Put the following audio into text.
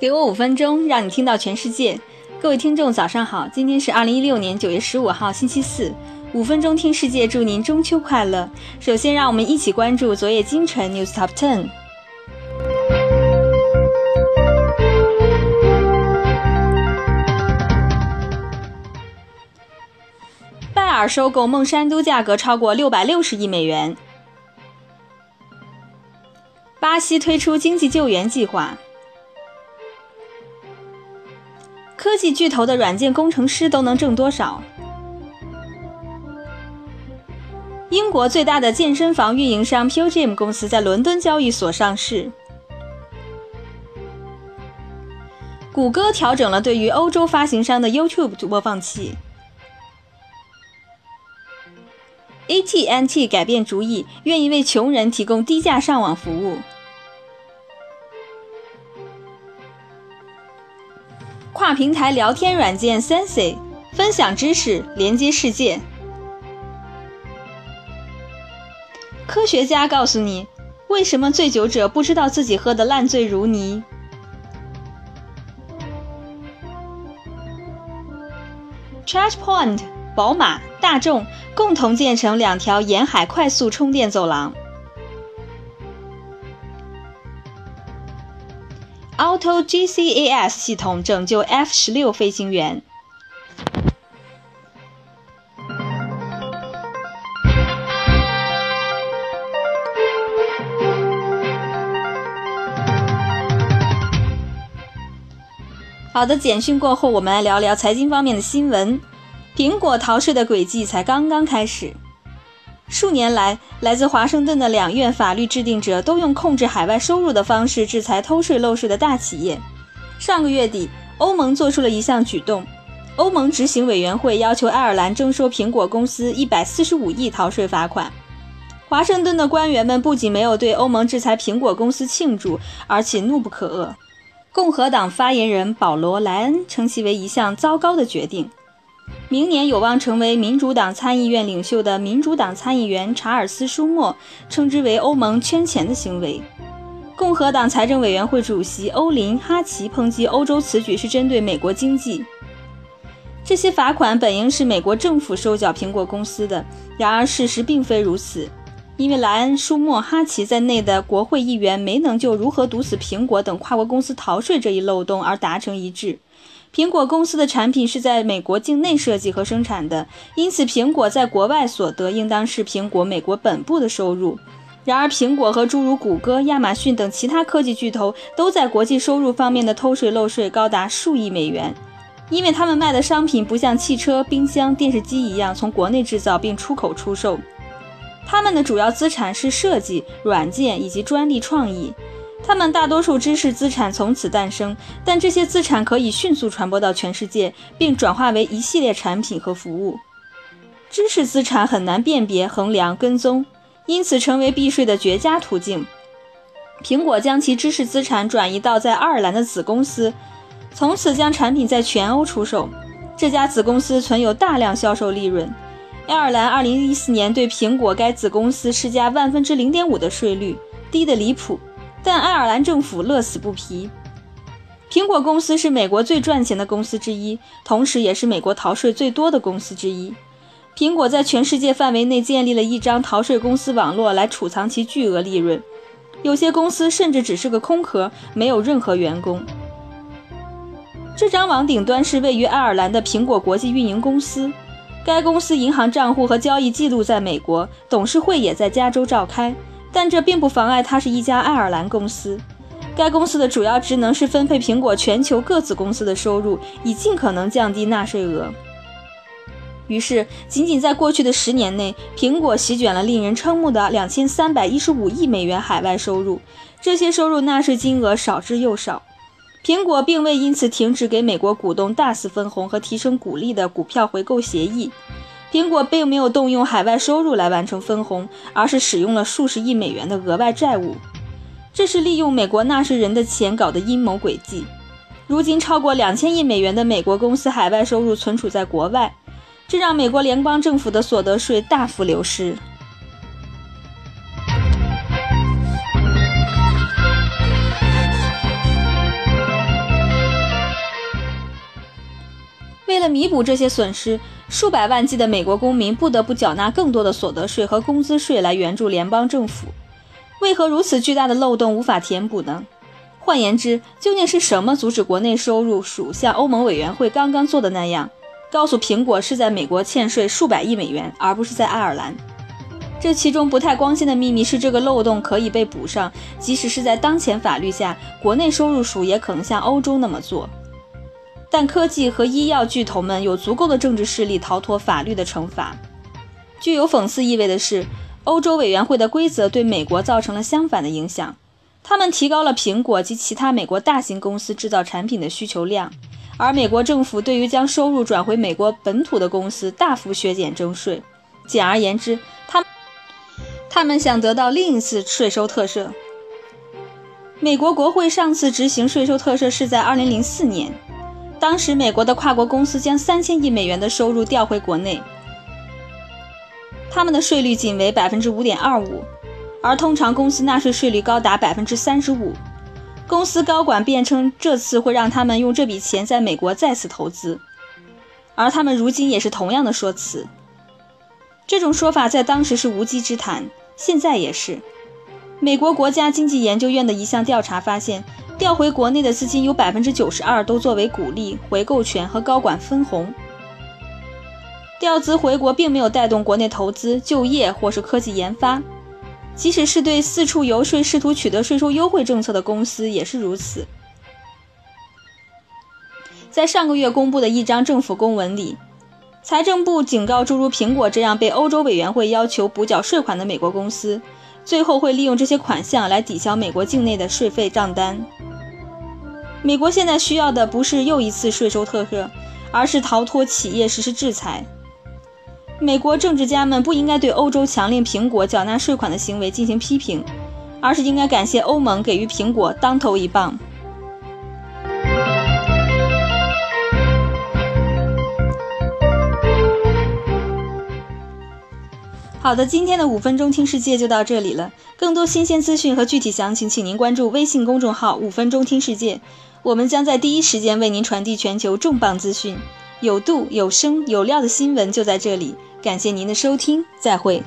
给我五分钟，让你听到全世界。各位听众，早上好！今天是二零一六年九月十五号，星期四。五分钟听世界，祝您中秋快乐。首先，让我们一起关注昨夜今晨 News Top Ten。拜耳收购孟山都，价格超过六百六十亿美元。巴西推出经济救援计划。科技巨头的软件工程师都能挣多少？英国最大的健身房运营商 PUGM 公司在伦敦交易所上市。谷歌调整了对于欧洲发行商的 YouTube 播放器。AT&T 改变主意，愿意为穷人提供低价上网服务。大平台聊天软件 Sensei 分享知识，连接世界。科学家告诉你，为什么醉酒者不知道自己喝得烂醉如泥？ChargePoint、宝马、大众共同建成两条沿海快速充电走廊。Auto GCAS 系统拯救 F 十六飞行员。好的，简讯过后，我们来聊聊财经方面的新闻。苹果逃税的轨迹才刚刚开始。数年来，来自华盛顿的两院法律制定者都用控制海外收入的方式制裁偷税漏税的大企业。上个月底，欧盟做出了一项举动：欧盟执行委员会要求爱尔兰征收苹果公司一百四十五亿逃税罚款。华盛顿的官员们不仅没有对欧盟制裁苹果公司庆祝，而且怒不可遏。共和党发言人保罗·莱恩称其为一项糟糕的决定。明年有望成为民主党参议院领袖的民主党参议员查尔斯·舒默称之为欧盟圈钱的行为。共和党财政委员会主席欧林·哈奇抨击欧洲此举是针对美国经济。这些罚款本应是美国政府收缴苹果公司的，然而事实并非如此，因为莱恩、舒默、哈奇在内的国会议员没能就如何堵死苹果等跨国公司逃税这一漏洞而达成一致。苹果公司的产品是在美国境内设计和生产的，因此苹果在国外所得应当是苹果美国本部的收入。然而，苹果和诸如谷歌、亚马逊等其他科技巨头都在国际收入方面的偷税漏税高达数亿美元，因为他们卖的商品不像汽车、冰箱、电视机一样从国内制造并出口出售，他们的主要资产是设计、软件以及专利创意。他们大多数知识资产从此诞生，但这些资产可以迅速传播到全世界，并转化为一系列产品和服务。知识资产很难辨别、衡量、跟踪，因此成为避税的绝佳途径。苹果将其知识资产转移到在爱尔兰的子公司，从此将产品在全欧出售。这家子公司存有大量销售利润。爱尔兰2014年对苹果该子公司施加万分之零点五的税率，低得离谱。但爱尔兰政府乐此不疲。苹果公司是美国最赚钱的公司之一，同时也是美国逃税最多的公司之一。苹果在全世界范围内建立了一张逃税公司网络来储藏其巨额利润。有些公司甚至只是个空壳，没有任何员工。这张网顶端是位于爱尔兰的苹果国际运营公司，该公司银行账户和交易记录在美国，董事会也在加州召开。但这并不妨碍它是一家爱尔兰公司。该公司的主要职能是分配苹果全球各子公司的收入，以尽可能降低纳税额。于是，仅仅在过去的十年内，苹果席卷了令人瞠目的两千三百一十五亿美元海外收入。这些收入纳税金额少之又少。苹果并未因此停止给美国股东大肆分红和提升股利的股票回购协议。苹果并没有动用海外收入来完成分红，而是使用了数十亿美元的额外债务。这是利用美国纳税人的钱搞的阴谋诡计。如今，超过两千亿美元的美国公司海外收入存储在国外，这让美国联邦政府的所得税大幅流失。为了弥补这些损失，数百万计的美国公民不得不缴纳更多的所得税和工资税来援助联邦政府。为何如此巨大的漏洞无法填补呢？换言之，究竟是什么阻止国内收入署像欧盟委员会刚刚做的那样，告诉苹果是在美国欠税数百亿美元，而不是在爱尔兰？这其中不太光鲜的秘密是，这个漏洞可以被补上，即使是在当前法律下，国内收入署也可能像欧洲那么做。但科技和医药巨头们有足够的政治势力逃脱法律的惩罚。具有讽刺意味的是，欧洲委员会的规则对美国造成了相反的影响。他们提高了苹果及其他美国大型公司制造产品的需求量，而美国政府对于将收入转回美国本土的公司大幅削减征税。简而言之，他他们想得到另一次税收特赦。美国国会上次执行税收特赦是在2004年，当时美国的跨国公司将3000亿美元的收入调回国内，他们的税率仅为5.25%。而通常公司纳税税率高达百分之三十五，公司高管辩称这次会让他们用这笔钱在美国再次投资，而他们如今也是同样的说辞。这种说法在当时是无稽之谈，现在也是。美国国家经济研究院的一项调查发现，调回国内的资金有百分之九十二都作为股利、回购权和高管分红。调资回国并没有带动国内投资、就业或是科技研发。即使是对四处游说、试图取得税收优惠政策的公司也是如此。在上个月公布的一张政府公文里，财政部警告，诸如苹果这样被欧洲委员会要求补缴税款的美国公司，最后会利用这些款项来抵消美国境内的税费账单。美国现在需要的不是又一次税收特赦，而是逃脱企业实施制裁。美国政治家们不应该对欧洲强令苹果缴纳税款的行为进行批评，而是应该感谢欧盟给予苹果当头一棒。好的，今天的五分钟听世界就到这里了。更多新鲜资讯和具体详情，请您关注微信公众号“五分钟听世界”，我们将在第一时间为您传递全球重磅资讯，有度、有声、有料的新闻就在这里。感谢您的收听，再会。